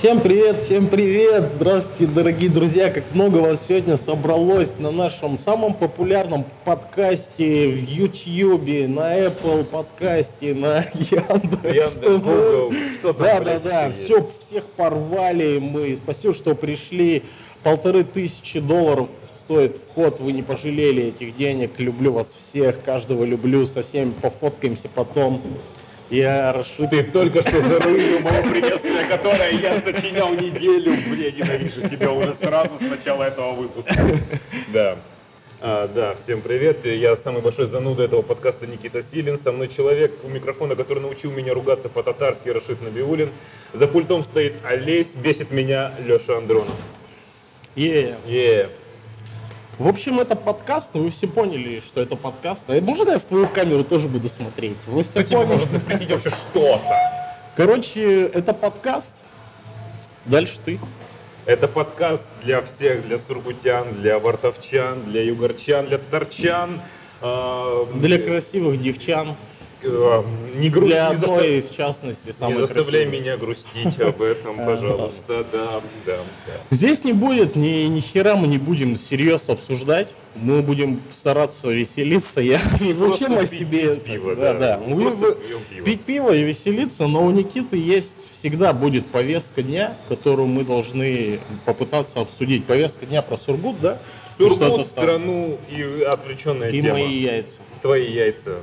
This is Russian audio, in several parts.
Всем привет, всем привет! Здравствуйте, дорогие друзья! Как много вас сегодня собралось на нашем самом популярном подкасте в YouTube, на Apple подкасте, на Яндекс. Яндекс, Google, что там, Да, да, да, все, всех порвали мы. Спасибо, что пришли. Полторы тысячи долларов стоит вход, вы не пожалели этих денег. Люблю вас всех, каждого люблю, со всеми пофоткаемся потом. Я Рашид. Ты только что заруинил мое приветствие, которое я сочинял неделю. Бля, ненавижу тебя уже сразу с начала этого выпуска. Да. А, да, всем привет. Я самый большой зануда этого подкаста Никита Силин. Со мной человек у микрофона, который научил меня ругаться по-татарски, Рашид Набиулин. За пультом стоит Олесь, бесит меня Леша Андронов. Е. Е. В общем, это подкаст, но вы все поняли, что это подкаст. А Можно я в твою камеру тоже буду смотреть? Вы все Кто поняли? может запретить вообще что-то? Короче, это подкаст. Дальше ты. Это подкаст для всех, для сургутян, для вартовчан, для югорчан, для татарчан. э, Для красивых девчан. Э, не гру- Для не заста- одной, в частности, Не самой заставляй красивой. меня грустить об этом, пожалуйста. Да, да. Здесь не будет, ни, ни хера мы не будем всерьез обсуждать. Мы будем стараться веселиться. Я зачем о себе... пить пиво, да, да. да. Мы. Пить пиво и веселиться, но у Никиты есть всегда будет повестка дня, которую мы должны попытаться обсудить. Повестка дня про Сургут, да? И Сургут, страну и отвлеченная И тема. мои яйца. Твои яйца.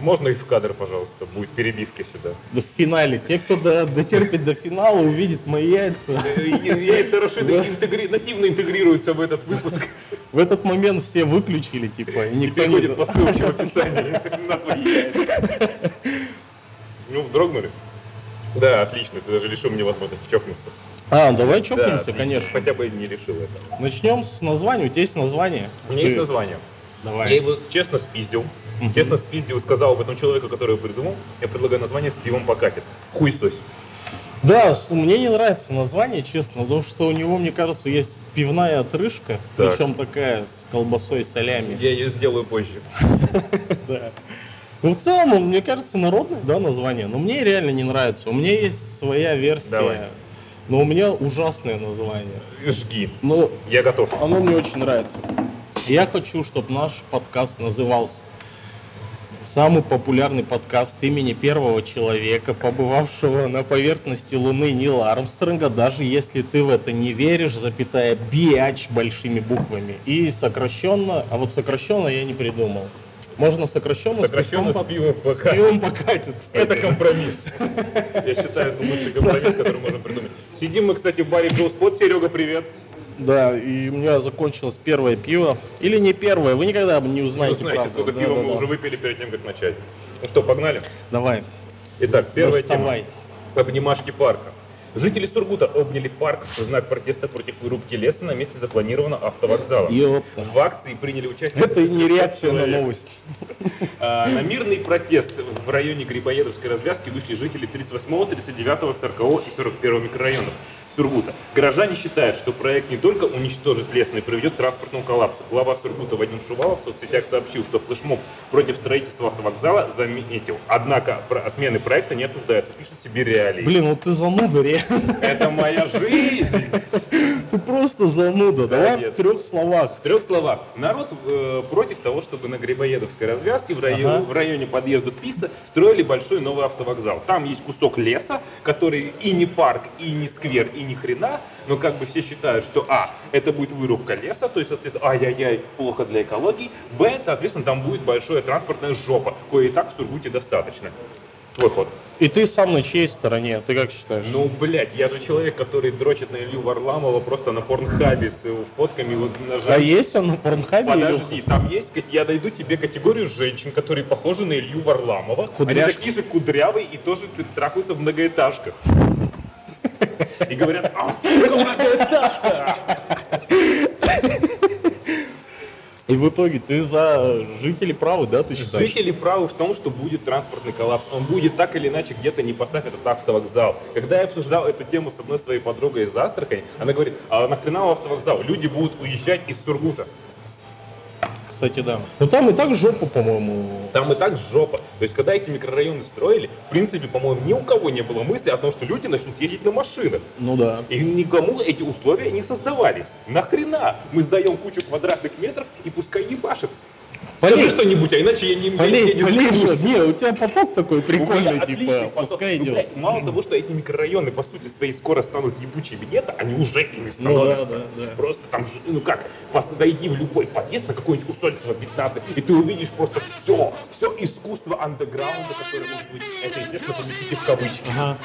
Можно и в кадр, пожалуйста, будет перебивка сюда. Да в финале. Те, кто до- дотерпит до финала, увидит мои яйца. Э, Яйца Рашида интегри- нативно интегрируются в этот выпуск В этот момент все выключили, типа, и и никто не... переходит по ссылке в описании на твои яйца. Ну, дрогнули? Да, отлично, ты даже лишил меня возможности чокнуться. А, давай Да, чокнемся, конечно. Хотя бы не решил это. Начнем с названия. У тебя есть название? У меня Ты- есть название. Давай. Я его честно спиздил. Честно спиздил сказал об этом человеку, который его придумал. Я предлагаю название «С пивом покатит». Хуй сось. Да, мне не нравится название, честно, потому что у него, мне кажется, есть пивная отрыжка, Так. причем такая с колбасой и солями. Я ее сделаю позже. Да. Ну, в целом, мне кажется, народное, да, название, но мне реально не нравится. У меня есть своя версия, но у меня ужасное название. Жги. Но Я готов. оно мне очень нравится. Я хочу, чтобы наш подкаст назывался Самый популярный подкаст имени первого человека, побывавшего на поверхности Луны Нила Армстронга, даже если ты в это не веришь, запятая биач большими буквами. И сокращенно, а вот сокращенно я не придумал. Можно сокращенно, Сокращенно с пивом под- с покатит. пивом покатит, кстати. Это компромисс. Я считаю, это лучший компромисс, который можно придумать. Сидим мы, кстати, в баре Джоу Спот. Серега, привет. Да, и у меня закончилось первое пиво. Или не первое, вы никогда не узнаете, узнаете, правду. сколько Да, пива да, мы да. уже выпили перед тем, как начать. Ну что, погнали? Давай, Итак, первая доставай. тема. Обнимашки парка. Жители Сургута обняли парк в знак протеста против вырубки леса на месте запланированного автовокзала. Ёпта. В акции приняли участие... Это не реакция на новость. А, На мирный протест в районе Грибоедовской развязки вышли жители 38, 39, 40 и 41 микрорайонов Сургута. Горожане считают, что проект не только уничтожит лес, но и приведет к транспортному коллапсу. Глава Сургута Вадим Шувалов в соцсетях сообщил, что флешмоб против строительства автовокзала заметил. Однако про- отмены проекта не обсуждаются, пишут себе реалии. Блин, вот ты зануда, реально. Это моя жизнь! Ты просто зануда. Давай в нет. трех словах. В трех словах. Народ э, против того, чтобы на Грибоедовской развязке в, районе, Ага. в районе подъезда Пикса строили большой новый автовокзал. Там есть кусок леса, который и не парк, и не сквер, и ни хрена, но как бы все считают, что а, это будет вырубка леса, то есть, соответственно, ай-яй-яй, плохо для экологии, б, соответственно, там будет большая транспортная жопа, кое и так в Сургуте достаточно. Твой ход. И ты сам на чьей стороне? Ты как считаешь? Ну, блядь, я же человек, который дрочит на Илью Варламова просто на порнхабе с его фотками вот на а есть он на порнхабе? Илюха? Подожди, там есть, я дойду тебе категорию женщин, которые похожи на Илью Варламова. Они Кудряшки. такие же кудрявые и тоже трахаются в многоэтажках. И говорят, а, сука, многоэтажка! И в итоге ты за жителей правы, да, ты считаешь? Жители правы в том, что будет транспортный коллапс. Он будет так или иначе где-то не поставь этот автовокзал. Когда я обсуждал эту тему с одной своей подругой из Астрахани, она говорит, а нахрена автовокзал? Люди будут уезжать из Сургута. Кстати, да. Но там и так жопа, по-моему. Там и так жопа. То есть, когда эти микрорайоны строили, в принципе, по-моему, ни у кого не было мысли о том, что люди начнут ездить на машинах. Ну да. И никому эти условия не создавались. Нахрена мы сдаем кучу квадратных метров и пускай ебашится. Скажи Полей. что-нибудь, а иначе я не, я- я Полей, не полей? Не, у тебя поток такой прикольный, отличный типа, пускай Ну, идет. блядь, мало того, что эти микрорайоны, по сути своей, скоро станут ебучими гетто, они уже ими Ну да, становятся. да, да. Просто там, ну как, зайди в любой подъезд на какой-нибудь Усольцево 15, и ты увидишь просто все, все искусство андеграунда, которое может быть, это, естественно, поместите в кавычки. Ага.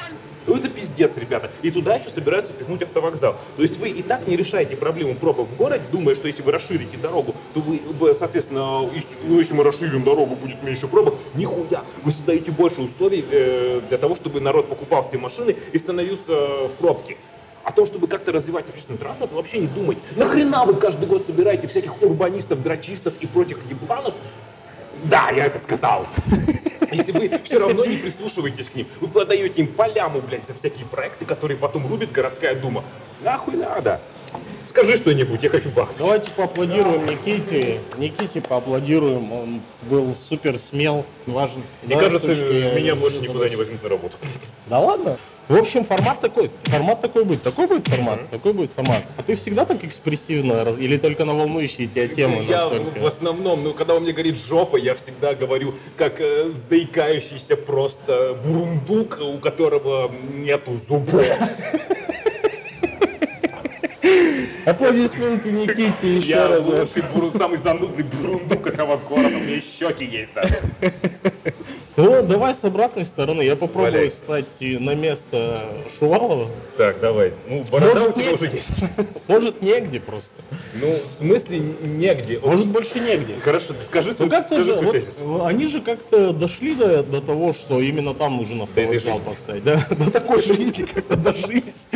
Ну это пиздец, ребята. И туда еще собираются пихнуть автовокзал. То есть вы и так не решаете проблему пробок в городе, думая, что если вы расширите дорогу, то вы, соответственно, ну, если мы расширим дорогу, будет меньше пробок. Нихуя! Вы создаете больше условий э, для того, чтобы народ покупал все машины и становился э, в пробке. О том, чтобы как-то развивать общественный транспорт, вообще не думать. Нахрена вы каждый год собираете всяких урбанистов, драчистов и прочих ебланов? Да, я это сказал. Если вы все равно не прислушиваетесь к ним, вы подаете им поляму, блядь, за всякие проекты, которые потом рубит городская дума. Нахуй надо? Скажи что-нибудь, я хочу бахнуть. Давайте поаплодируем Никите. Никите поаплодируем. Он был супер смел, важен. Мне Да, кажется, сучка, я меня больше никуда не возьмут на работу. Да ладно? В общем, формат такой. Формат такой будет. Такой будет формат. Такой будет формат. А ты всегда так экспрессивно раз... или только на волнующие тебя темы я настолько? в основном, ну, когда он мне говорит жопа, я всегда говорю, как э, заикающийся просто бурундук, у которого нету зубов. Аплодисменты Никите еще Я раз. буру- самый занудный бурундук этого города, у меня щеки есть даже. Ну, давай с обратной стороны. Я попробую Валяй. стать на место Шувалова. Так, давай. Ну, борода Может, у тебя нет? уже есть. Может, негде просто. Ну, в смысле негде. Может, больше негде. Хорошо, скажи Ну свой, как-то скажи же, свой вот, тезис. они же как-то дошли до, до того, что именно там нужен автовокзал жизни. поставить. Да, до такой жизни как-то дожились.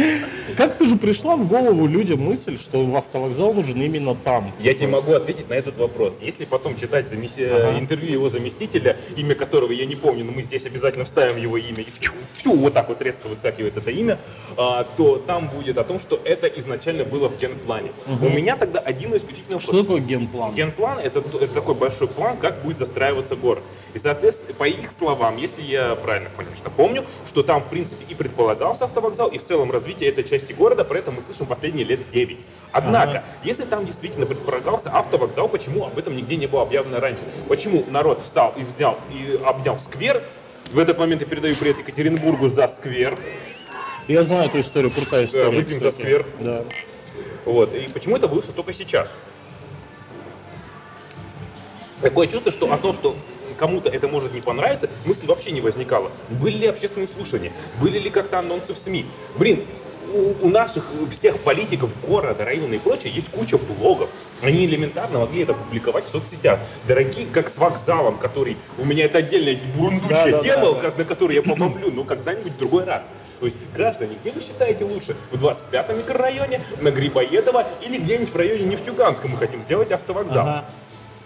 Как-то же пришла в голову людям мысль, что в автовокзал нужен именно там. Я тебе могу ответить на этот вопрос. Если потом читать замес- э, Ага. интервью его заместителя, имя которого я не помню, но мы здесь обязательно вставим его имя, и фью, фью, вот так вот резко выскакивает это имя, а, то там будет о том, что это изначально было в генплане. У меня тогда один исключительно вопрос. Что такое генплан? Генплан это, это такой большой план, как будет застраиваться город. И, соответственно, по их словам, если я правильно, конечно, помню, что там, в принципе, и предполагался автовокзал, и в целом развитие этой части города, про это мы слышим последние лет 9. Однако, Ага. если там действительно предполагался автовокзал, почему об этом нигде не было объявлено раньше? Почему народ встал и взял и обнял сквер? В этот момент я передаю привет Екатеринбургу за сквер. Я знаю эту историю, крутая история. выпьем за кстати. сквер. Да. Вот. И почему это вышло только сейчас? Такое чувство, что о том, что кому-то это может не понравиться, мысли вообще не возникало. Были ли общественные слушания? Были ли как-то анонсы в СМИ? Блин, у, у наших всех политиков города, района и прочее есть куча блогов. Они элементарно могли это публиковать в соцсетях. Дорогие, как с вокзалом, который... У меня это отдельная бурундучая Да, тема, да, да. как- на которую я побомблю, но когда-нибудь в другой раз. То есть, граждане, где вы считаете лучше? В 25-м микрорайоне, на Грибоедово или где-нибудь в районе Нефтьюганска мы хотим сделать автовокзал? Ага.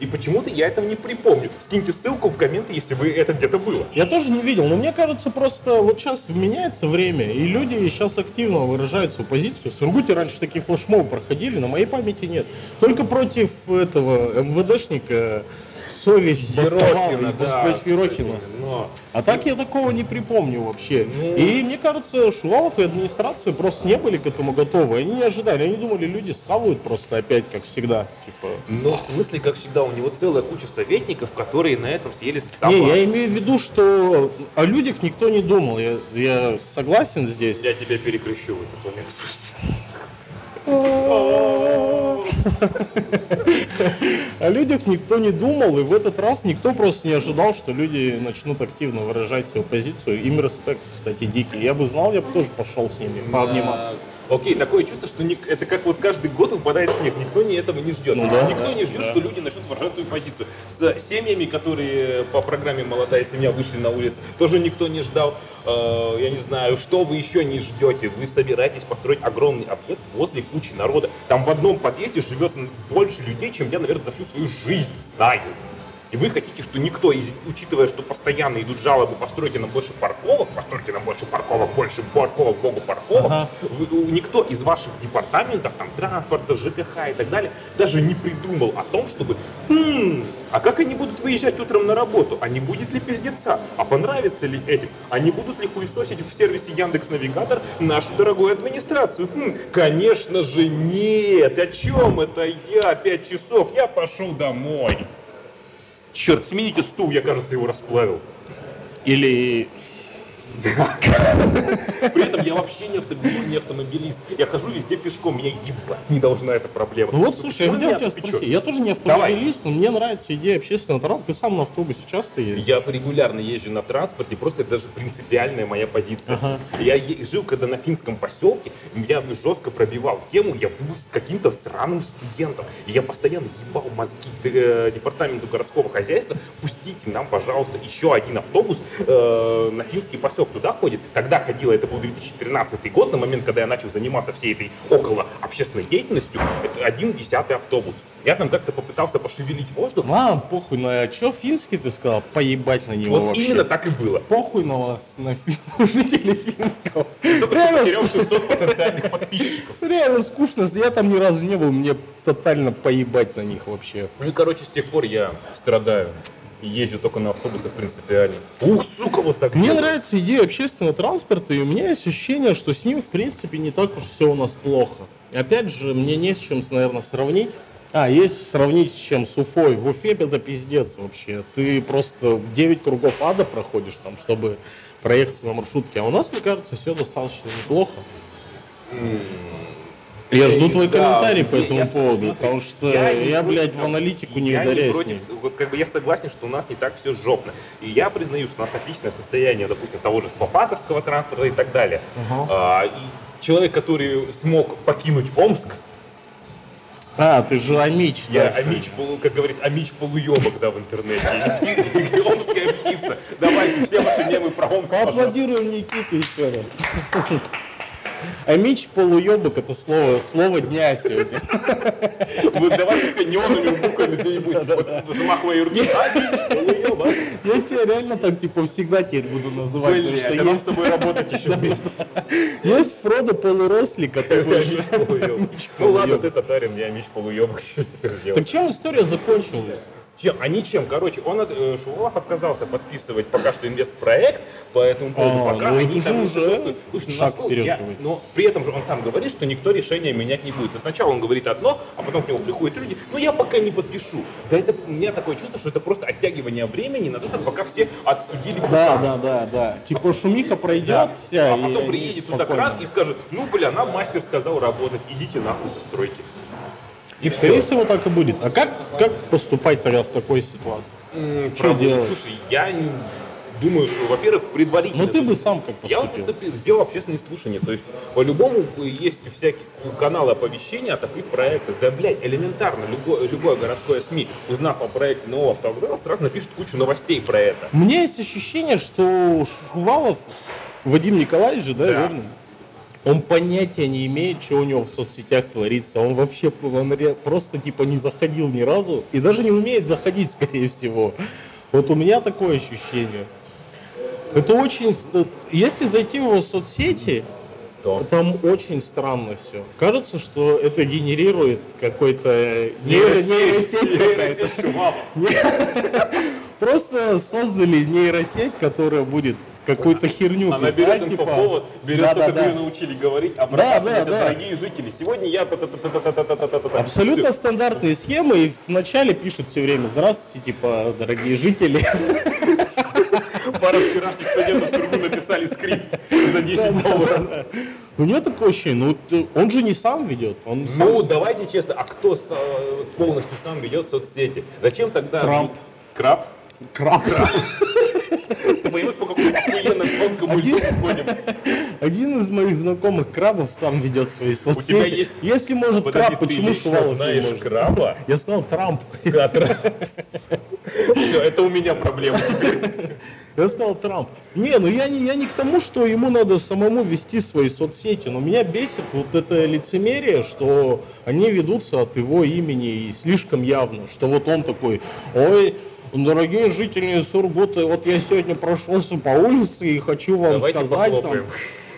И почему-то я этого не припомню. Скиньте ссылку в комменты, если бы это где-то было. Я тоже не видел, но мне кажется, просто вот сейчас меняется время, и люди сейчас активно выражают свою позицию. В Сургуте раньше такие флешмобы проходили, на моей памяти нет. Только против этого МВДшника совесть бастовала, и против Ерохина. Но А так я такого не припомню вообще. Ну. И мне кажется, Шувалов и администрация просто не были к этому готовы. Они не ожидали. Они думали, люди схавают просто опять, как всегда. Типа. Но в смысле, как всегда, у него целая куча советников, которые на этом съели Не, сама. я имею в виду, что о людях никто не думал. Я, я согласен здесь. Я тебя перекрещу в этот момент. О людях никто не думал, и в этот раз никто просто не ожидал, что люди начнут активно выражать свою позицию. Им респект, кстати, дикий. Я бы знал, я бы тоже пошел с ними пообниматься. Окей, такое чувство, что ник- это как вот каждый год выпадает снег, никто не этого не ждет. Ну да, никто да, не ждет, да. что люди начнут выражать свою позицию. С семьями, которые по программе «Молодая семья» вышли на улицу, тоже никто не ждал. Э, я не знаю, что вы еще не ждете. Вы собираетесь построить огромный объект возле кучи народа. Там в одном подъезде живет больше людей, чем я, наверное, за всю свою жизнь знаю. И вы хотите, что никто, из- учитывая, что постоянно идут жалобы, постройте нам больше парковок, постройте нам больше парковок, больше парковок, богу парковок, Ага. вы- никто из ваших департаментов, там, транспорта, ЖКХ и так далее, даже не придумал о том, чтобы, «Хм, а как они будут выезжать утром на работу? А не будет ли пиздеца? А понравится ли этим? А не будут ли хуесосить в сервисе Яндекс Навигатор нашу дорогую администрацию? Хм, конечно же нет! О чем это я? Пять часов, я пошел домой. Черт, смените стул, я, кажется, его расплавил. Или При этом я вообще не, авто- не автомобилист. Я хожу везде пешком, меня ебать не должна эта проблема. Ну вот, слушай, я хотел тебя спросить. Я тоже не автомобилист, но мне нравится идея общественного транспорта. Ты сам на автобусе часто ездишь? Я регулярно езжу на транспорте, просто это даже принципиальная моя позиция. Ага. Я жил когда на финском поселке, меня жестко пробивал тему, я был с каким-то странным студентом. И я постоянно ебал мозги э, департаменту городского хозяйства, пустите нам, пожалуйста, еще один автобус э, на финский поселок. Туда ходит. Тогда ходила, это был 2013 год, на момент, когда я начал заниматься всей этой около общественной деятельностью, это один десятый автобус. Я там как-то попытался пошевелить воздух. Ладно, похуй на... Че финский ты сказал? Поебать на него Вот вообще. именно так и было. Похуй на вас, на жителей финского. Реально, потерял ску- 600 потенциальных подписчиков. реально скучно. Я там ни разу не был, мне тотально поебать на них вообще. Ну и, короче, с тех пор я страдаю. И езжу только на автобусах принципиально. Ух, сука, вот так. Мне делаю. нравится идея общественного транспорта, и у меня есть ощущение, что с ним, в принципе, не так уж все у нас плохо. Опять же, мне не с чем, наверное, сравнить. А, есть сравнить с чем? С Уфой. В Уфе это пиздец вообще. Ты просто 9 кругов ада проходишь там, чтобы проехать на маршрутке. А у нас, мне кажется, все достаточно неплохо. Я жду твой Да, комментарий по я- этому я- поводу, смотри, потому что я я, не блядь, против- в аналитику не я ударяюсь. против, вот как бы я согласен, что у нас не так все жопно. И я признаю, что у нас отличное состояние, допустим, того же свопатовского транспорта и так далее. Ага. А, и человек, который смог покинуть Омск, А, ты же Амич, я да. Амич, полу- как говорит, Амич полуебок, да, в интернете. Омская птица. Давайте все ваши мемы про Омск. Поаплодируем Никиту еще раз. Амич полуебок это слово, слово дня сегодня. Вот давайте неоновыми буквами где-нибудь замахивая руки. Полуебок. Я тебя реально так типа всегда теперь буду называть, Блин, что это нам с тобой работать еще вместе. есть Фродо полурослик, Амич же... полуебок. Ну ладно, ты татарин, я Амич полуебок. Так чем история закончилась? Чем? А ничем. Короче, он, от- э, Шувалов отказался подписывать пока что инвестпроект по этому поводу. А, пока ну они там уже. Слушай, ну, насколько вперед я- будет. Но при этом же он сам говорит, что никто решение менять не будет. И сначала он говорит одно, а потом к нему приходят люди, ну я пока не подпишу. Да это у меня такое чувство, что это просто оттягивание времени на то, чтобы пока все отстудили Да, да, да, да. Типа шумиха пройдет Да. вся, а потом приедет туда кран и скажет, ну бля, нам мастер сказал работать, идите нахуй со стройки. И Скорее все. всего так и будет. А как, как поступать тогда в такой ситуации? Что делать? Слушай, я не думаю, что, во-первых, предварительно... Ну ты бы сам как Я вот поступил? поступил, сделал общественные слушания. То есть, по-любому, есть всякие каналы оповещения о таких проектах. Да, блядь, элементарно, любое, любое городское СМИ, узнав о проекте нового автовокзала, сразу напишет кучу новостей про это. У меня есть ощущение, что Шувалов, Вадим Николаевич же, да, Да. верно? Он понятия не имеет, что у него в соцсетях творится. Он вообще он просто типа не заходил ни разу и даже не умеет заходить, скорее всего. Вот у меня такое ощущение. Это очень... Если зайти в его соцсети, То. там очень странно все. Кажется, что это генерирует какой-то нейро- нейросеть. Нейросеть. Просто создали нейросеть, которая будет какую-то херню Она писать, берет типа... инфоповод, берет да, то, да, как да. ее научили говорить, а да, да, это да. дорогие жители. Сегодня я... Абсолютно все. стандартные схемы, и вначале пишут все время, здравствуйте, типа, дорогие жители. Пара вчерашних студентов в написали скрипт за 10 долларов. Ну нет такого ощущения, ну он же не сам ведет. Он ну сам... давайте честно, а кто полностью сам ведет соцсети? Зачем тогда... Трамп. Краб? Краб. Краб понимаешь, по какому охуенно тонкому Один- льду ходим? Один из моих знакомых крабов сам ведет свои соцсети. тебя есть- Если может Подожди, краб, почему Шувалов не может? краба? Я сказал Трамп. Все, это у меня проблема теперь. Я сказал Трамп. Не, ну я не, я не к тому, что ему надо самому вести свои соцсети, но меня бесит вот это лицемерие, что они ведутся от его имени и слишком явно, что вот он такой, ой, Дорогие жители Сургута, вот я сегодня прошелся по улице и хочу вам Давайте сказать там.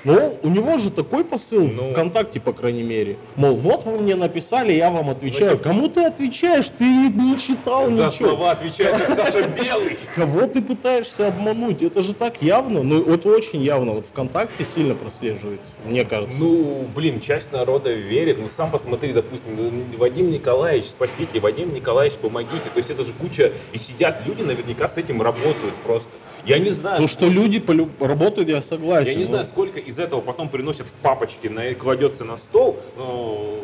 Ну, у него же такой посыл Ну. ВКонтакте, по крайней мере. Мол, вот вы мне написали, я вам отвечаю. Ну, типа- Кому ты отвечаешь? Ты не читал За ничего. слова отвечает Саша Белый. Кого ты пытаешься обмануть? Это же так явно, ну это очень явно. Вот ВКонтакте сильно прослеживается, мне кажется. Ну, блин, часть народа верит. Ну, сам посмотри, допустим, ну, Вадим Николаевич, спасите, Вадим Николаевич, помогите. То есть это же куча, и сидят люди, наверняка с этим работают просто. Я не знаю, То, что люди полю- работают, я согласен. Я не но- знаю, сколько из этого потом приносят в папочке, на, кладется на стол, но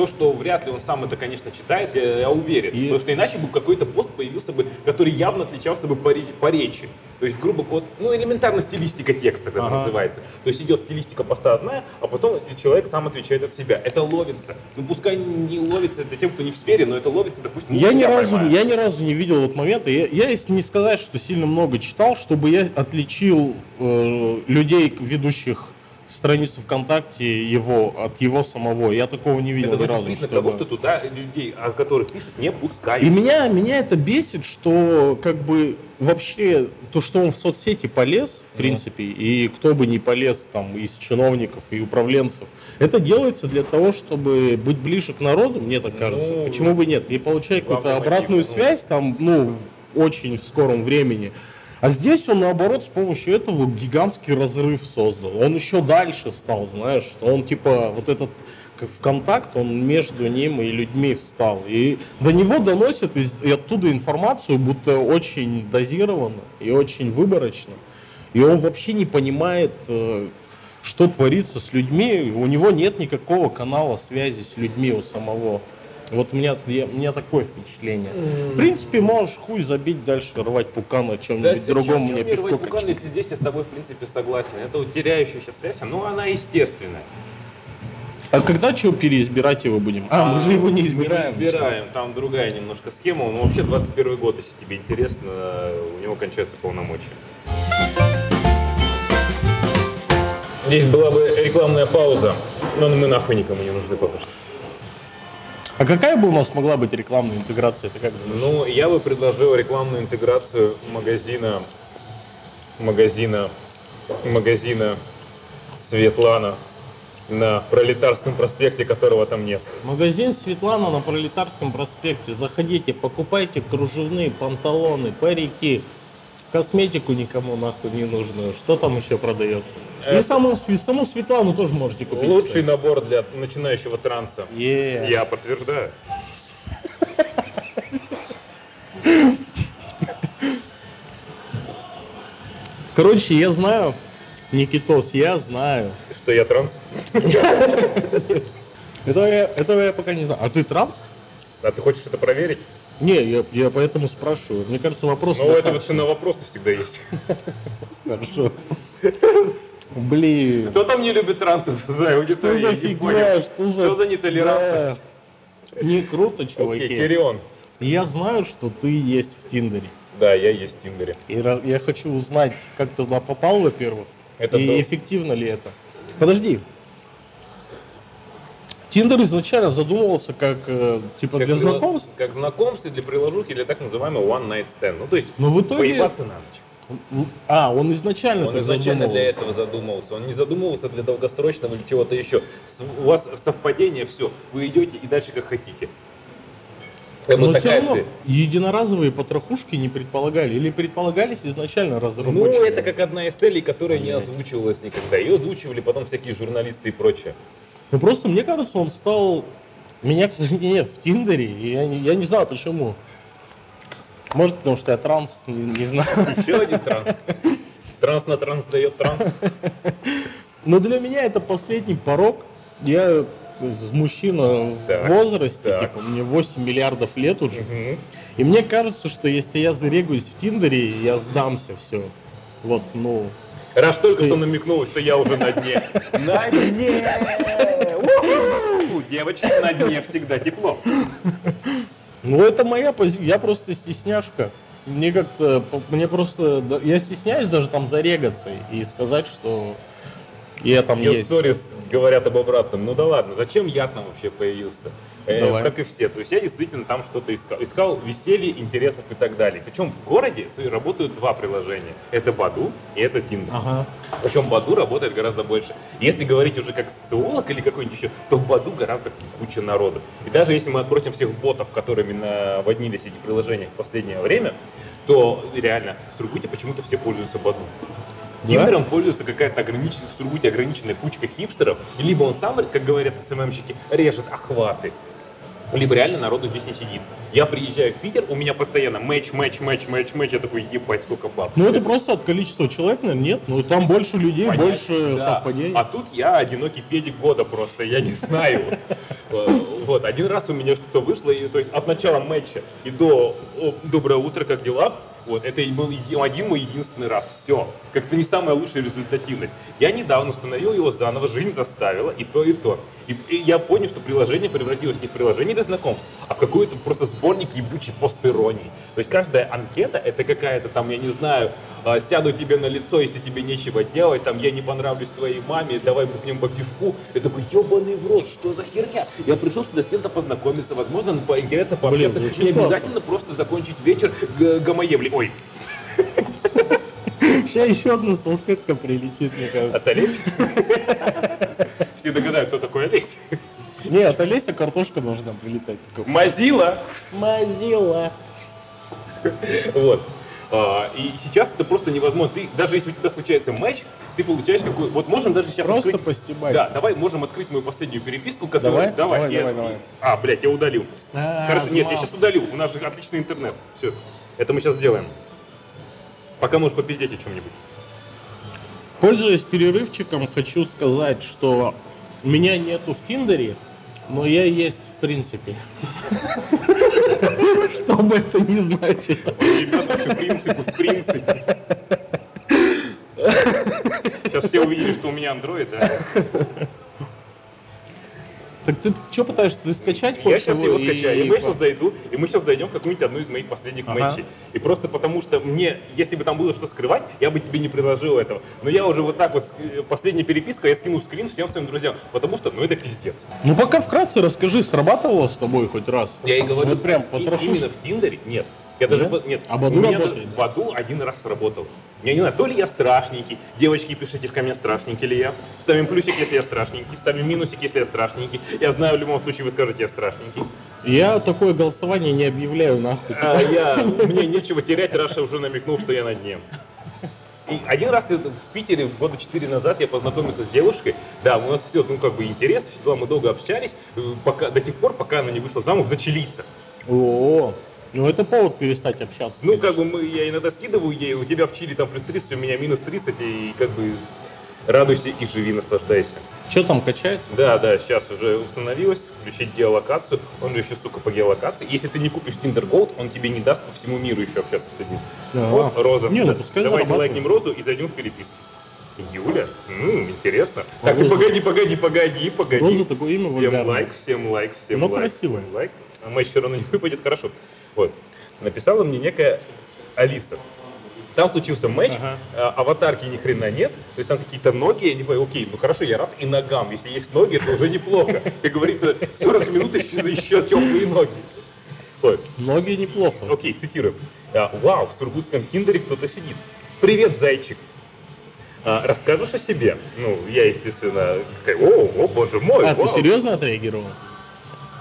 то, что вряд ли он сам это, конечно, читает, я, я уверен. И- Потому что иначе бы какой-то пост появился бы, который явно отличался бы по, по речи. То есть, грубо говоря, ну, элементарно стилистика текста, как это Ага. называется. То есть идет стилистика поста одна, а потом человек сам отвечает от себя. Это ловится. Ну, пускай не ловится это тем, кто не в сфере, но это ловится, допустим, Я ни, разу, поймаю. я ни разу не видел вот момента. Я, я, если не сказать, что сильно много читал, чтобы я отличил э, людей, ведущих страницу ВКонтакте его от его самого. Я такого не видел Это ни разу. признак чтобы- того, что туда людей, о которых пишут, не пускают. И меня, меня это бесит, что как бы вообще то, что он в соцсети полез, в принципе, и кто бы не полез там из чиновников и управленцев, это делается для того, чтобы быть ближе к народу, мне так кажется. Ну, Почему бы нет? И получать какую-то обратную мотив, ну. связь там, ну, в очень в скором времени. А здесь он, наоборот, с помощью этого гигантский разрыв создал. Он еще дальше стал, знаешь, что он типа вот этот в контакт, он между ним и людьми встал. И до него доносят из- и оттуда информацию, будто очень дозированно и очень выборочно. И он вообще не понимает, э, что творится с людьми. У него нет никакого канала связи с людьми у самого. Вот у меня, я- у меня такое впечатление. В принципе, можешь хуй забить дальше, рвать пукан о Да чем-нибудь зачем другом, чё мне рвать пивко пукан, качать. если здесь я с тобой, в принципе, согласен. Это вот теряющаяся связь, но она естественная. А когда что переизбирать его будем? А, мы же его не избираем. не избираем, там другая немножко схема. Ну, вообще, 21 год, если тебе интересно, у него кончаются полномочия. Здесь была бы рекламная пауза, но мы нахуй никому не нужны пока что. А какая бы у нас могла быть рекламная интеграция? Ты как думаешь? Ну, я бы предложил рекламную интеграцию магазина, магазина, магазина Светлана на Пролетарском проспекте, которого там нет. Магазин Светлана на Пролетарском проспекте. Заходите, покупайте кружевные панталоны, парики. Косметику никому нахуй не нужную. Что там еще продается? И Это- саму, саму Светлану тоже можете купить. Лучший кстати. набор для начинающего транса. Е. Я подтверждаю. Короче, я знаю, Никитос, я знаю. Что я транс? Этого я, этого я пока не знаю. А ты транс? А ты хочешь это проверить? Не, я, я поэтому спрашиваю. Мне кажется, вопрос... Ну, это вот достаточно. на вопросы всегда есть. Хорошо. Блин. Кто там не любит трансов? За Что за фигня? Что за... Что за нетолерантность? Не круто, чуваки. Окей, Кирион. Я знаю, что ты есть в Тиндере. Да, я есть в Тиндере. И я хочу узнать, как ты туда попал, во-первых, Это и эффективно ли это. Подожди. Тиндер изначально задумывался как, э, типа, для знакомств. Как знакомство для приложухи, для так называемого one night stand. Ну, то есть, Но в итоге... поебаться на ночь. А, он изначально Он изначально для задумывался. этого задумывался. Он не задумывался для долгосрочного или чего-то еще. У вас совпадение, все. Вы идете и дальше как хотите. Это Но все равно цель. единоразовые потрохушки не предполагали. Или предполагались изначально Ну, разработчиками? это как одна из целей, которая не озвучивалась никогда. Ее озвучивали потом всякие журналисты и прочее. Ну просто мне кажется, он стал... Меня, кстати, нет в Тиндере, и я не, я не знаю почему. Может, потому что я транс, не, не знаю. Еще один транс. Транс на транс дает транс. Но для меня это последний порог. Я э, мужчина Так, в возрасте, так. типа, мне 8 миллиардов лет уже. Мгм. И мне кажется, что если я зарегаюсь в Тиндере, я сдамся, все. Вот, ну... Раз только Что намекнул, что я уже на дне. На дне! У-ху! Девочки на дне всегда тепло. Ну, это моя позиция. Я просто стесняшка. Мне как-то, мне просто, я стесняюсь даже там зарегаться и сказать, что я там Ее есть. сторис говорят об обратном. Ну да ладно, зачем я там вообще появился? Э, Давай. как и все. То есть я действительно там что-то искал. Искал веселье, интересов и так далее. Причем в городе работают два приложения. Это Баду и это Тиндер. Ага. Причем Баду работает гораздо больше. Если говорить уже как социолог или какой-нибудь еще, то в Баду гораздо куча народу. И даже если мы отбросим всех ботов, которыми наводнились эти приложения в последнее время, то реально в Сургуте почему-то все пользуются Баду. Да? Тиндером пользуется какая-то ограниченная, в Сургуте ограниченная кучка хипстеров, либо он сам, как говорят СММщики, режет охваты, либо реально народу здесь не сидит. Я приезжаю в Питер, у меня постоянно матч, матч, матч, матч, матч, я такой, ебать, сколько баб. Ну это просто от количества человек, наверное, нет. Ну там больше людей, Понятно, больше да. совпадений. А тут я одинокий педик года просто, я не знаю. Вот, один раз у меня что-то вышло, и, то есть от начала матча и до «О, «Доброе утро, как дела?» Вот, это был еди- один мой единственный раз. Все. Как-то не самая лучшая результативность. Я недавно установил его заново, жизнь заставила, и то, и то. И, и я понял, что приложение превратилось не в приложение для знакомств, а в какой-то просто сборник ебучей постиронии. То есть каждая анкета это какая-то там, я не знаю, а, сяду тебе на лицо, если тебе нечего делать, там, я не понравлюсь твоей маме, давай бухнем по пивку. Я такой, ебаный в рот, что за херня? Я пришел сюда с кем-то познакомиться, возможно, ну, интересно пообщаться. звучит не классно. обязательно просто закончить вечер г- гомоебли. Ой, Сейчас еще одна салфетка прилетит, мне кажется. от Олеси? Все догадают, кто такой Олесь. Нет, от Олеся картошка должна прилетать. Мазила. Мазила. Вот. А, и сейчас это просто невозможно. Ты, даже если у тебя случается матч, ты получаешь какой... Вот можем даже сейчас Просто открыть... постебать. Да, давай можем открыть мою последнюю переписку, которую... Давай, давай, я- давай, давай. А, блядь, я удалил. А, Хорошо, нет, я сейчас удалю. У нас же отличный интернет. Все. Это мы сейчас сделаем. Пока можешь попиздеть о чем-нибудь. Пользуясь перерывчиком, хочу сказать, что меня нету в Тиндере, но я есть в принципе. Что бы это ни значило. Ребята, вообще принципы, в принципе. Сейчас все увидели, что у меня Android, да? Так ты что пытаешься? Ты скачать Я хочешь сейчас его и- скачаю, и мы сейчас зайду, и мы сейчас зайдем в какую-нибудь одну из моих последних Ага. матчей. И просто потому что мне, если бы там было что скрывать, я бы тебе не предложил этого. Но я уже вот так вот, ск- последняя переписка, я скину скрин всем своим друзьям, потому что, ну это пиздец. Ну пока вкратце расскажи, срабатывало с тобой хоть раз? Я и говорю, Вот прям и- потрохушь. именно в Тиндере нет. Я даже Нет? А Баду работает? даже Баду один раз сработал. Я не знаю, то ли я страшненький. Девочки, пишите в коммент, страшненький ли я. Ставим плюсик, если я страшненький. Ставим минусик, если я страшненький. Я знаю, в любом случае вы скажете, я страшненький. Я такое голосование не объявляю нахуй. А я, мне нечего терять, Раша уже намекнул, что я на дне. И один раз в Питере года четыре назад я познакомился с девушкой. Да, у нас все, ну как бы интерес, все дела, мы долго общались, пока, до тех пор, пока она не вышла замуж за чилийца. О, ну это повод перестать общаться. Ну, как конечно. бы мы, я иногда скидываю ей, у тебя в Чили там плюс 30, у меня минус 30, и как бы радуйся и живи, наслаждайся. Что там качается? Да, да, сейчас уже установилось, включить геолокацию, он же еще, сука, по геолокации. Если ты не купишь Tinder Gold, он тебе не даст по всему миру еще общаться с людьми. Да. Вот, Роза. Не, ну пускай Давайте лайкнем Розу и зайдем в переписку. Юля? М, интересно. А Так, Роза- погоди, погоди, погоди, погоди. Роза такое имя Всем вульгарное. лайк, всем лайк, всем Но лайк. красивое. всем лайк. А матч все равно не выпадет, хорошо. Вот. Написала мне некая Алиса. Там случился матч, Ага. а, аватарки ни хрена нет, то есть там какие-то ноги, я не понимаю, окей, ну хорошо, я рад и ногам, если есть ноги, это уже неплохо. Как говорится, 40 минут еще, еще теплые ноги. Вот. Ноги неплохо. Окей, цитирую. А, Вау, в сургутском киндере кто-то сидит. Привет, зайчик. А, расскажешь о себе? Ну, я, естественно, такая, о, о, боже мой, А, ты вау». серьезно отреагировал?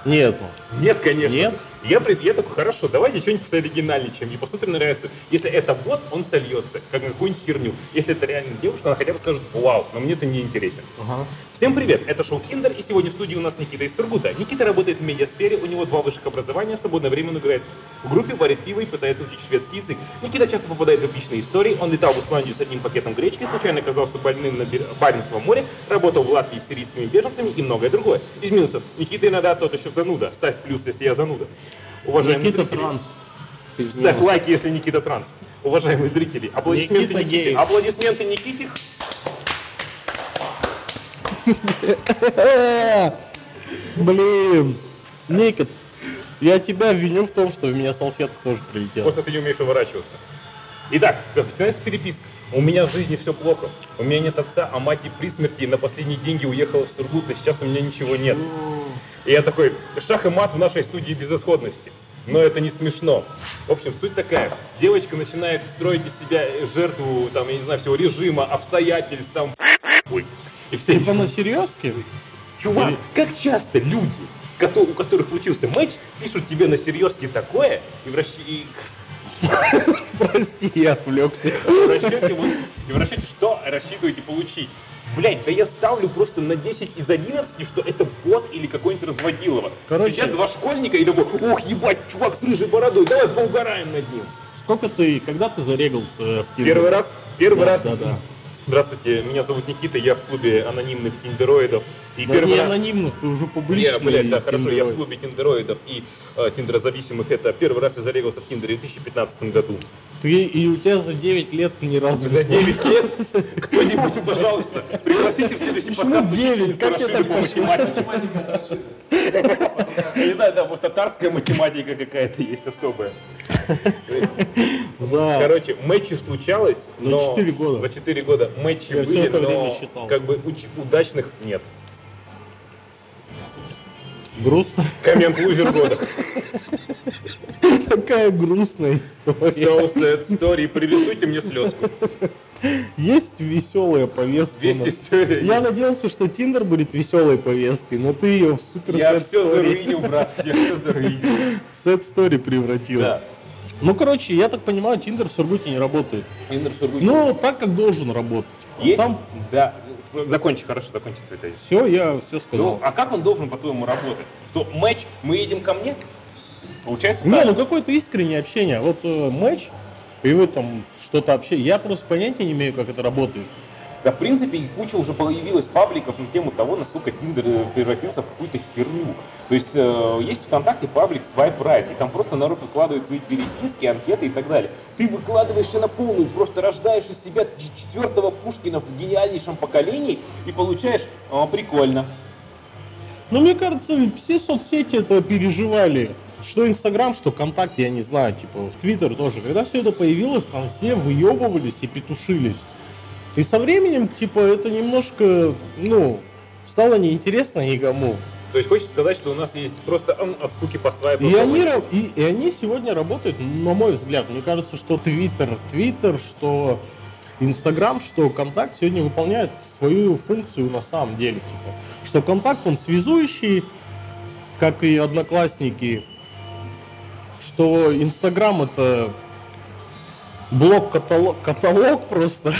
Нет. Нет, конечно. Нет? Я, я такой, хорошо, давайте что-нибудь пооригинальнее, чем мне посмотрим на реакцию. Если это бот, он сольется, как на какую-нибудь херню. Если это реально девушка, она хотя бы скажет, вау, но мне это не интересен. Ага. Всем привет, это шоу Киндер, и сегодня в студии у нас Никита из Сургута. Никита работает в медиасфере, у него два высших образования, свободное время он играет в группе, варит пиво и пытается учить шведский язык. Никита часто попадает в эпичные истории, он летал в Исландию с одним пакетом гречки, случайно оказался больным на Баренцевом море, работал в Латвии с сирийскими беженцами и многое другое. Из минусов. Никита иногда тот еще зануда. Ставь плюс, если я зануда. Уважаемые Никита зрители, Транс. Ставь лайки, если Никита Транс. Уважаемые зрители, аплодисменты Никита Никите. Аплодисменты Никите. Блин. Никит, я тебя виню в том, что в меня салфетка тоже прилетела. Просто ты не умеешь уворачиваться. Итак, начинается переписка. У меня в жизни все плохо. У меня нет отца, а мать и при смерти на последние деньги уехала в Сургут, и сейчас у меня ничего нет. И я такой, шах и мат в нашей студии безысходности. Но это не смешно. В общем, суть такая. Девочка начинает строить из себя жертву, там, я не знаю, всего режима, обстоятельств, там, и все Типа на серьезке? Чувак, как часто люди, у которых случился матч, пишут тебе на серьезке такое, и в, расче- и Прости, я отвлекся. в расчете, и в расчете что рассчитываете получить? Блять, да я ставлю просто на 10 из 11, что это бот или какой-нибудь разводилово. Короче- Сидят два школьника и такой, ох, ебать, чувак с рыжей бородой, давай поугараем над ним. Сколько ты, когда ты зарегался в Тиндере? Первый раз, первый Да, раз. да, да. Здравствуйте, меня зовут Никита, я в клубе анонимных тиндероидов. И Да первый не раз... анонимных, ты уже Я, публичный. блядь, да, хорошо, я в клубе тиндероидов и э, тиндерозависимых. Это первый раз я зарегался в Тиндере в 2015 году. Ты, и у тебя за 9 лет ни разу За снял. 9 лет кто-нибудь, пожалуйста, пригласите в следующий Почему подкаст. 9? учительницу Как тебе Рашиду так по пошло? математике. Я не знаю, да, может, татарская математика какая-то есть особая. За... Короче, матчи случалось, За но... четыре года. За 4 года матчи Я были, это но считал. как бы уч- удачных нет. Грустно. Коммент лузер года. Такая грустная история. So sad story. Пририсуйте мне слезку. Есть веселая повестка. Есть история. Я надеялся, что Тиндер будет веселой повесткой, но ты ее в супер Я все заруинил, брат. Я все заруинил. в сет стори превратил. Да. Ну, короче, я так понимаю, Тиндер в Сургуте не работает. Ну, так, как должен работать. Есть? Там Да. Закончи, хорошо, закончи цвета. все, я все сказал. Ну, а как он должен, по-твоему, работать? Что, матч, мы едем ко мне? Получается Не, так? ну какое-то искреннее общение. Вот э, матч, и вы там что-то общаетесь. Я просто понятия не имею, как это работает. Да, в принципе, куча уже появилась пабликов на тему того, насколько Тиндер э, превратился в какую-то херню. То есть э, есть ВКонтакте паблик Swipe Right, и там просто народ выкладывает свои переписки, анкеты и так далее. Ты выкладываешься на полную, просто рождаешь из себя четвертого Пушкина в гениальнейшем поколении и получаешь «А, прикольно. Но мне кажется, все соцсети это переживали. Что Инстаграм, что ВКонтакте, я не знаю, типа в Твиттер тоже. Когда все это появилось, там все выебывались и петушились. И со временем, типа, это немножко, ну, стало неинтересно никому. То есть хочешь сказать, что у нас есть просто м, от скуки по свайпу. И они, и, и они сегодня работают, на мой взгляд. Мне кажется, что Твиттер, Твиттер, что Инстаграм, что Контакт сегодня выполняют свою функцию на самом деле. Типа, что Контакт, он связующий, как и Одноклассники, что Инстаграм это блок-каталог каталог просто,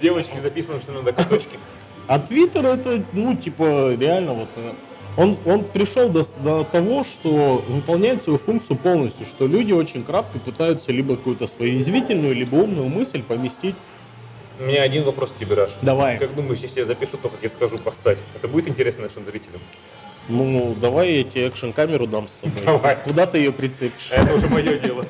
Девочки записаны все на кусочки. а Твиттер это, ну, типа, реально вот... э, Он, он пришел до, до того, что выполняет свою функцию полностью, что люди очень кратко пытаются либо какую-то свою извительную, либо умную мысль поместить. У меня один вопрос к тебе, Раш. Давай. Как думаешь, если я запишу то, как я скажу поссать, это будет интересно нашим зрителям? Ну, давай я тебе экшн-камеру дам с собой. Давай. Куда ты ее прицепишь? А это уже мое дело.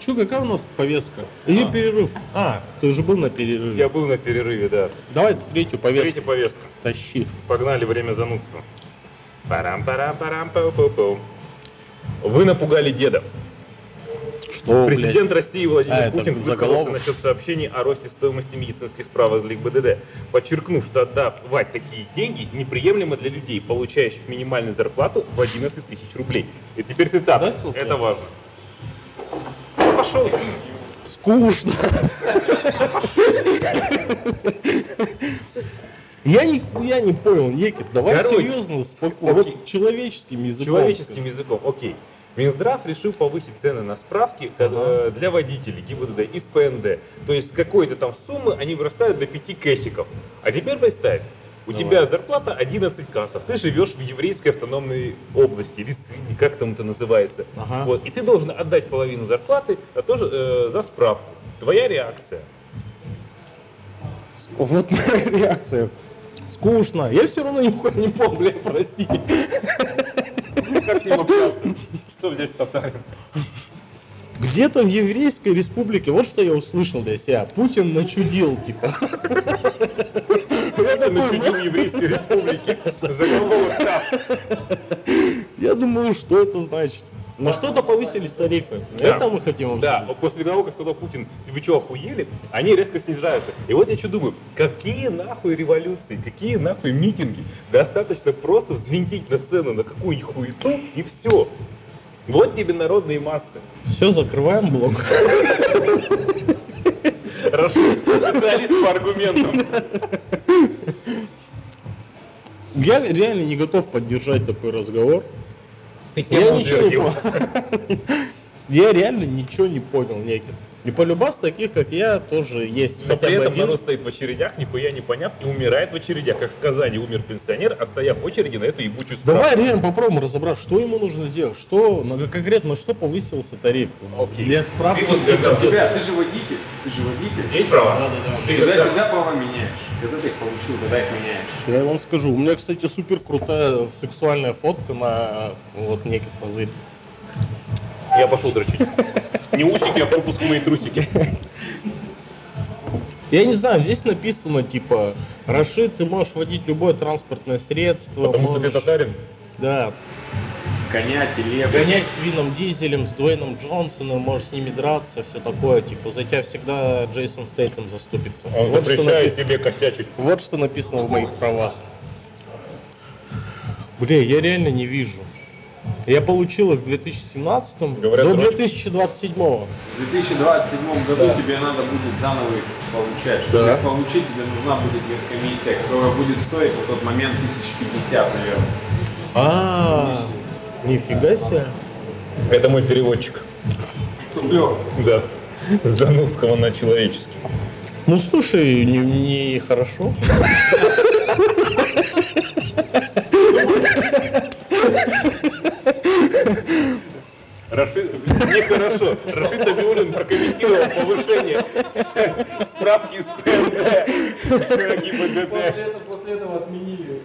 Че, какая у нас повестка? Или А. перерыв? А, ты уже был на перерыве. Я был на перерыве, да. Давай третью повестку Третья повестка. тащи. Погнали, время занудства. парам парам парам пау пау пау Вы напугали деда. Что, блядь? Президент России Владимир А, Путин заголовок? высказался насчет сообщений о росте стоимости медицинских справок для ГИБДД, подчеркнув, что отдавать такие деньги неприемлемо для людей, получающих минимальную зарплату в 11 тысяч рублей. И теперь цитата. Ссылку. Это важно. Пошел. Скучно. Я нихуя не понял, Некит, давай Короче, серьезно, спокойно. Вот человеческим языком. Человеческим языком, окей. Минздрав решил повысить цены на справки э, для водителей ГИБДД из ПНД. То есть с какой-то там суммы они вырастают до 5 кэсиков. А теперь представь, у Давай. тебя зарплата 11 кассов, ты живешь в еврейской автономной области, или как там это называется. Ага. Вот, и ты должен отдать половину зарплаты а тоже, э, за справку. Твоя реакция. Вот моя реакция. Скучно. Я все равно нихуя не помню, простите. Как с ним общаться? Что с татарин? Где-то в Еврейской республике, вот что я услышал для себя, Путин начудил, типа. Такой, начудил еврейской республики. Заголовок. Я думаю, что это значит. На что-то повысились тарифы. Да. Это мы хотим Да, обсудить. после того, как сказал Путин, вы что, охуели? Они резко снижаются. И вот я что думаю, какие нахуй революции, какие нахуй митинги? Достаточно просто взвинтить на сцену на какую-нибудь хуету и все. Вот тебе народные массы. Все, закрываем блок. Рашид, специалист по аргументам. Я реально не готов поддержать такой разговор. Ты Я ничего не понял. Я реально ничего не понял, Некин. И полюбас таких, как я, тоже есть. Но Хотя при этом один. народ стоит в очередях, нихуя не поняв, и умирает в очередях. Как в Казани умер пенсионер, а стоя в очереди на эту ебучую справку. Давай реально попробуем разобрать, что ему нужно сделать, что, на- конкретно, на что повысился тариф. Окей. Для справки. Ты вот когда- У тебя, ты же водитель, ты же водитель. Есть права? Да-да-да. Ты Когда, когда- когда права меняешь? Когда ты их получил, когда их меняешь? Я вам скажу, у меня, кстати, супер крутая сексуальная фотка на вот некий позырь. Я пошел дрочить. Не усики, а пропускные трусики. Я не знаю, здесь написано типа, Рашид, ты можешь водить любое транспортное средство. Потому что ты можешь- татарин. Да, Коня, телегу. гонять с Вином Дизелем, с Дуэйном Джонсоном, можешь с ними драться, все такое. Типа, за тебя всегда Джейсон Стейтем заступится. Он вот, что написано, себе костячить. вот что написано в моих правах. Бля, я реально не вижу. Я получил их в 2017 Говорят, до дрочишь. 2027 В 2027 году тебе надо будет заново их получать. Чтобы Да. их получить, тебе нужна будет медкомиссия, которая будет стоить на тот момент 1050, наверное. А, нифига себе. Это мой переводчик. Суфлер. Да, с с занудского на человеческий. Ну слушай, не, не хорошо. Рашид, нехорошо. Рашид Набиуллин прокомментировал повышение справки из ПНД. ГИБДД. после этого отменили.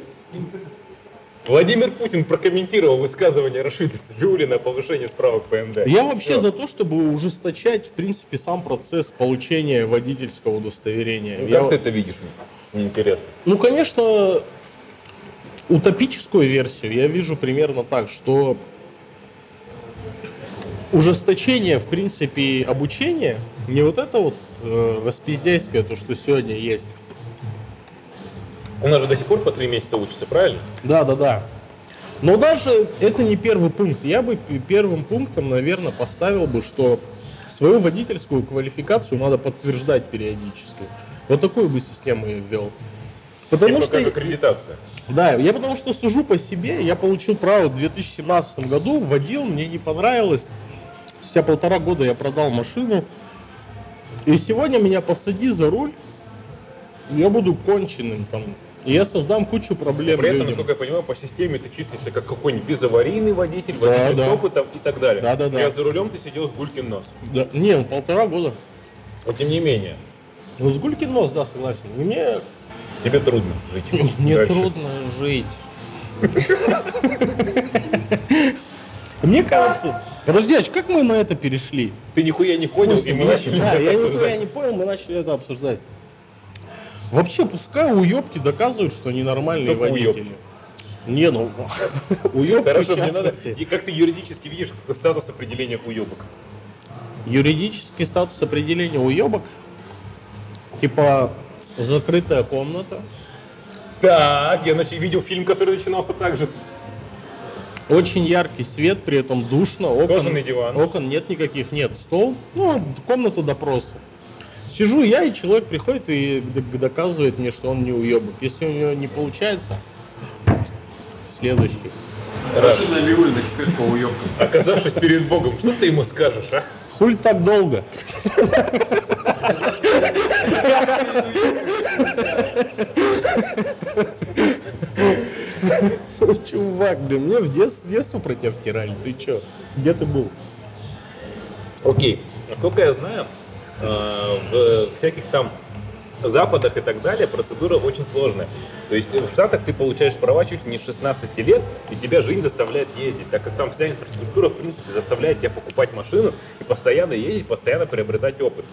Владимир Путин прокомментировал высказывание Рашида Набиуллина о повышении справок ПНД. Я вообще за то, чтобы ужесточать, в принципе, сам процесс получения водительского удостоверения. Ну, Я Как ты это видишь? Мне интересно. Ну, конечно, утопическую версию я вижу примерно так, что ужесточение, в принципе, обучения, не вот это вот э, распиздяйское, то, что сегодня есть. У нас же до сих пор по три месяца учатся, правильно? Да, да, да. Но даже это не первый пункт. Я бы первым пунктом, наверное, поставил бы, что свою водительскую квалификацию надо подтверждать периодически. Вот такую бы систему я ввел. Потому Типа что, как аккредитация. да, я потому что сужу по себе, я получил право в 2017 году, вводил, мне не понравилось. Спустя полтора года я продал машину. И сегодня меня посади за руль, я буду конченым там. И я создам кучу проблем При этом, людям. насколько я понимаю, по системе ты числишься как какой-нибудь безаварийный водитель, Да, водитель да. с опытом и так далее. Да, да, да. Я за рулем ты сидел с гулькин нос. Да, не, ну, полтора года. Но тем не менее, Ну, с Гулькин нос, да, согласен. Мне тебе трудно жить. не дальше. трудно жить. Мне кажется... Подожди, а как мы на это перешли? Ты нихуя не понял, и мы начали Да, это я нихуя не понял, мы начали это обсуждать. Вообще, пускай уебки доказывают, что они нормальные Только водители. Не, ну, уебки Хорошо, мне надо... И как ты юридически видишь статус определения уебок? Юридический статус определения уебок, типа закрытая комната, Так, я нач- видел фильм, который начинался так же. Очень яркий свет, при этом душно, окон, Кожаный диван. окон нет никаких, нет, стол, ну, комната допроса. Сижу я, и человек приходит и доказывает мне, что он не уебок. Если у него не получается, следующий. Рашид Набиуллин, эксперт по уебкам. Оказавшись перед Богом, что ты ему скажешь, а? Хуль так долго? Чувак, блин, мне в детстве, про тебя втирали. Ты чё? Где ты был? Окей. Насколько я знаю, э, в всяких там западах и так далее процедура очень сложная. То есть в Штатах ты получаешь права чуть не с 16 лет, и тебя жизнь заставляет ездить, так как там вся инфраструктура, в принципе, заставляет тебя покупать машину и постоянно ездить, постоянно приобретать опыт.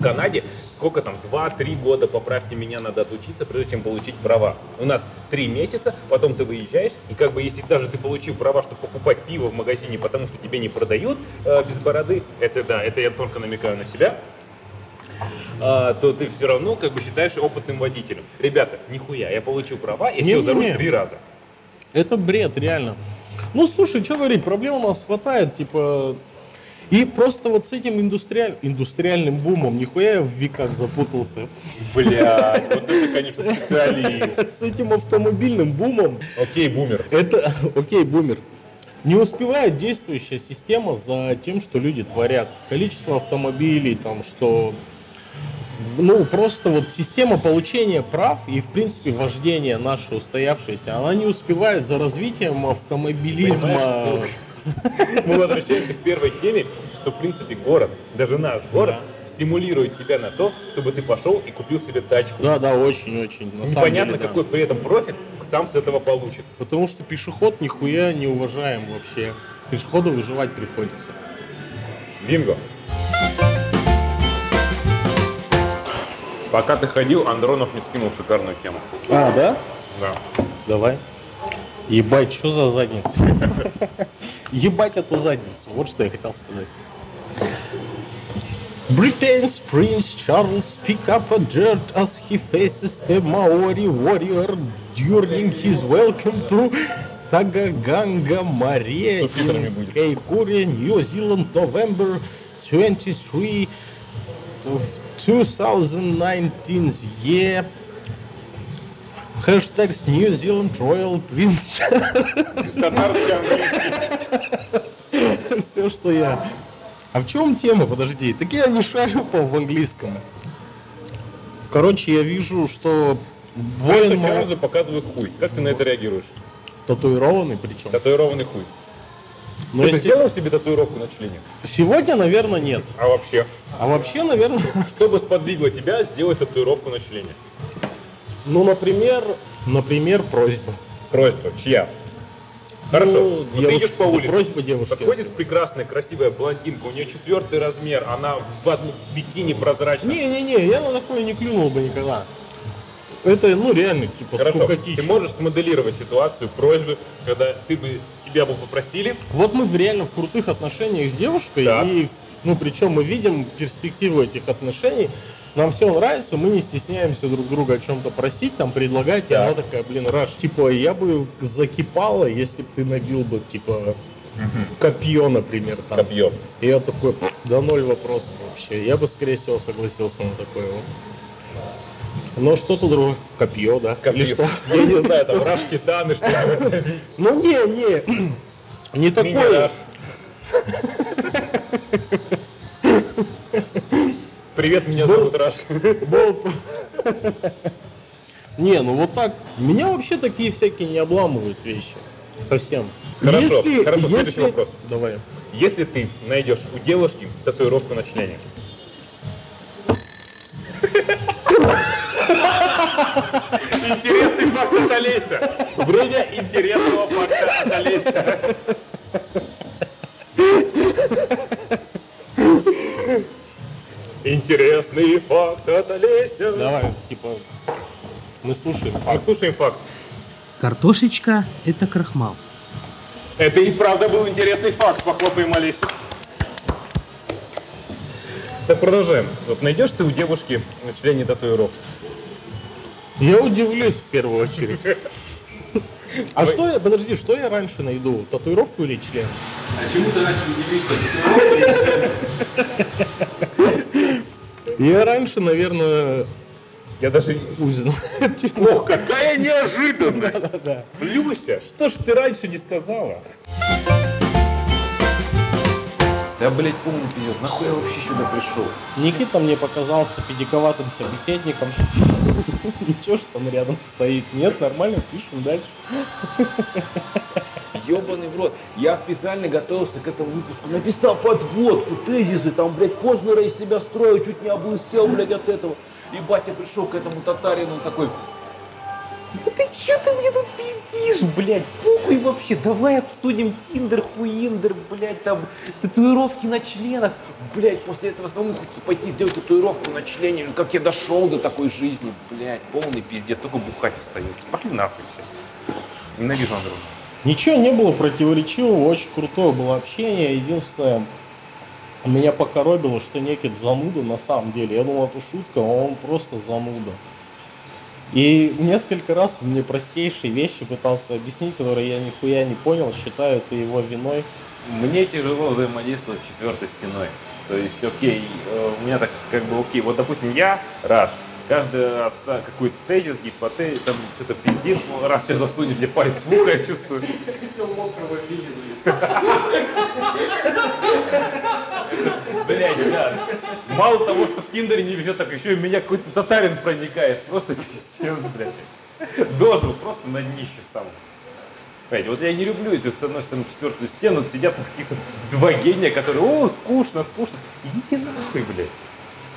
В Канаде сколько там, 2-3 года, поправьте меня, надо отучиться, прежде чем получить права. У нас три месяца, потом ты выезжаешь, и как бы если даже ты получил права, чтобы покупать пиво в магазине, потому что тебе не продают э, без бороды, это да, это я только намекаю на себя, а, то ты все равно как бы считаешь опытным водителем. Ребята, нихуя, я получил права и сел за руль три раза. Это бред, реально. Ну, слушай, что говорить, проблем у нас хватает, типа... И просто вот с этим индустриаль... индустриальным бумом, нихуя я в веках запутался. Блядь, вот это, конечно, специалист. С этим автомобильным бумом, Окей, бумер. это, окей, бумер, не успевает действующая система за тем, что люди творят. Количество автомобилей, там, что... Ну, просто вот система получения прав и, в принципе, вождения наша устоявшаяся, она не успевает за развитием автомобилизма. Понимаешь, Мы возвращаемся к первой теме, что в принципе город, даже наш город, стимулирует тебя на то, чтобы ты пошел и купил себе тачку. Да, да, очень-очень. Непонятно, деле, да. какой при этом профит сам с этого получит. Потому что пешеход нихуя не уважаем вообще. Пешеходу выживать приходится. Бинго. Пока ты ходил, Андронов мне скинул шикарную тему. А, да? Да. Давай. Ебать, что за задница? Ебать эту задницу. Вот что я хотел сказать. Britain's Prince Charles pick up a dirt as he faces a Maori warrior during his welcome to Tagaganga Mare Субтитрами in будет. Kaikoura, New Zealand, November 23 of 2019 year. Хэштег New Zealand Royal Prince Татарский английский. Все, что я. А в чем тема? Подожди. Так я не шарю по в английском. Короче, я вижу, что воин мо- Чарльзу показывают хуй. Как ты на это реагируешь? татуированный причем. Татуированный хуй. Но ты бы если- сделал себе татуировку на члене? Сегодня, наверное, нет. А вообще? А вообще, наверное, Что бы сподвигло тебя сделать татуировку на члене? Ну, например, например, просьба. Просьба. Чья? Хорошо. Ну, Вот ты девушка- идешь по улице. просьба девушки. Подходит прекрасная, красивая блондинка. У нее четвертый размер. Она в одном бикини прозрачном. Не-не-не, я на такое не клюнул бы никогда. Это, ну, реально, типа, Хорошо. скукотища. Ты можешь смоделировать ситуацию, просьбы, когда ты бы тебя бы попросили. Вот мы в- реально в крутых отношениях с девушкой, Так. и, ну, причем мы видим перспективу этих отношений, нам все нравится, мы не стесняемся друг друга о чем-то просить, там, предлагать, и Так. она такая, блин, Раш, типа, я бы закипала, если бы ты набил бы, типа, копье, например, там. Копье. И я такой, «Пф, да ноль вопросов вообще, я бы, скорее всего, согласился на такое вот. Но что-то другое, копье, да? Копье. Или что? Я не знаю, там раш титаны, что Ну, не, не, не такое. Привет, меня зовут Раш. Был- Не, ну вот так. Меня вообще такие всякие не обламывают вещи. Совсем. Хорошо, хорошо, следующий вопрос. Давай. Если ты найдешь у девушки татуировку на члене, Интересный факт от Олеся. Время интересного факта от Олеся. Интересный факт от Олеся. Давай, типа, мы слушаем Мы факт. слушаем факт. Картошечка – это крахмал. Это и правда был интересный факт. Похлопаем Олесю. Так, продолжаем. Вот найдешь ты у девушки на члене татуировку? Я удивлюсь в первую очередь. А что я, подожди, что я раньше найду? Татуировку или член? А чему ты раньше удивился? Я раньше, наверное, Я даже... узнал. Ох, какая неожиданность! Люся, что ж ты раньше не сказала? Да, блять, полный пиздец. Нахуй я вообще сюда пришел? Никита мне показался педиковатым собеседником. Ничего, что он рядом стоит. Нет, нормально, пишем дальше. Ебаный в рот. Я специально готовился к этому выпуску. Написал подводку, тезисы, там, блядь, Познера из себя строю, чуть не облыстел, блядь, от этого. И батя пришел к этому татарину, он такой, да ты Че ты мне тут пиздишь, блядь? Похуй вообще, давай обсудим Тиндер, Хуиндер, блядь, там, татуировки на членах. Блядь, после этого самому хочется пойти сделать татуировку на члене. Ну, Как я дошел до такой жизни, блядь, полный пиздец, только бухать остается. Пошли нахуй все. Ненавижу Андрея. Ничего не было противоречивого, очень крутое было общение. Единственное, меня покоробило, что некий зануда на самом деле. Я думал, это шутка, а он просто зануда. И несколько раз он мне простейшие вещи пытался объяснить, которые я нихуя не понял, считаю это его виной. Мне тяжело взаимодействовать с четвертой стеной. То есть, окей, э, у меня так как бы окей. Вот, допустим, я, Раш, каждый отста- какой-то тезис, гипотез, там что-то пиздит, ну, раз сейчас заснуть, мне палец в ухо, я чувствую. Блять, да. Мало того, что в Тиндере не везет, так еще и меня какой-то татарин проникает. Просто пиздец, блядь. Дожил просто на днище сам. Понимаете, вот я не люблю эту, с одной стороны, четвертую стену, сидят каких-то два гения, которые, о, скучно, скучно. Идите нахуй, блядь.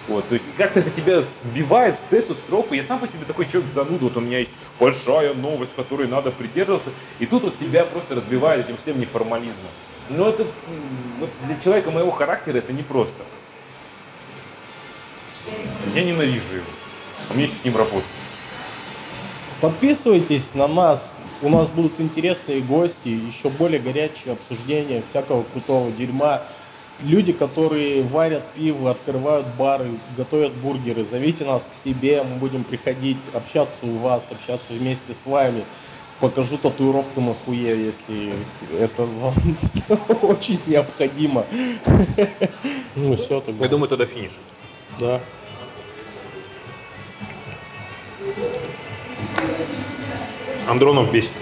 Вот, то есть как-то это тебя сбивает с тесту, строку. Я сам по себе такой человек зануда. Вот у меня есть большая новость, которой надо придерживаться. И тут вот тебя просто разбивает этим всем неформализмом. Но это м, вот для человека моего характера это непросто. Я ненавижу его. А мне с ним работать. Подписывайтесь на нас. У нас будут интересные гости, еще более горячие обсуждения всякого крутого дерьма. Люди, которые варят пиво, открывают бары, готовят бургеры, зовите нас к себе, мы будем приходить, общаться у вас, общаться вместе с вами. Покажу татуировку на хуе, если это вам очень необходимо. Ну все, тогда. Я думаю, тогда финиш. Да. Андронов бесит.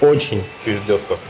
Очень. Пиздец как.